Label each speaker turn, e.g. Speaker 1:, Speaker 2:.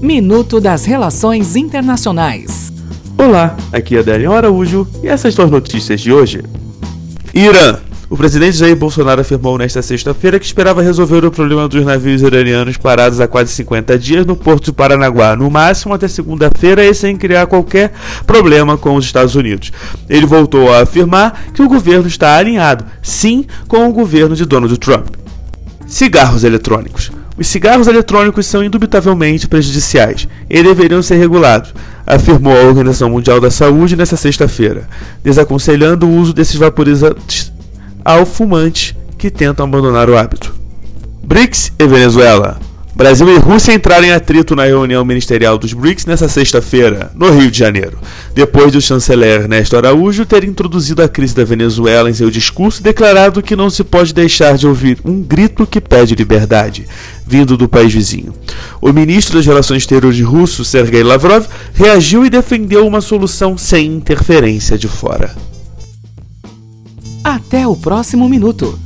Speaker 1: Minuto das Relações Internacionais.
Speaker 2: Olá, aqui é Adélio Araújo e essas são as notícias de hoje. Irã. O presidente Jair Bolsonaro afirmou nesta sexta-feira que esperava resolver o problema dos navios iranianos parados há quase 50 dias no porto de Paranaguá, no máximo até segunda-feira e sem criar qualquer problema com os Estados Unidos. Ele voltou a afirmar que o governo está alinhado, sim, com o governo de Donald Trump. Cigarros eletrônicos. Os cigarros eletrônicos são indubitavelmente prejudiciais e deveriam ser regulados, afirmou a Organização Mundial da Saúde nesta sexta-feira, desaconselhando o uso desses vaporizantes ao fumante que tentam abandonar o hábito. BRICS e Venezuela. Brasil e Rússia entraram em atrito na reunião ministerial dos BRICS nesta sexta-feira, no Rio de Janeiro, depois do chanceler Ernesto Araújo ter introduzido a crise da Venezuela em seu discurso e declarado que não se pode deixar de ouvir um grito que pede liberdade, vindo do país vizinho. O ministro das Relações Exteriores russo, Sergei Lavrov, reagiu e defendeu uma solução sem interferência de fora.
Speaker 1: Até o próximo minuto.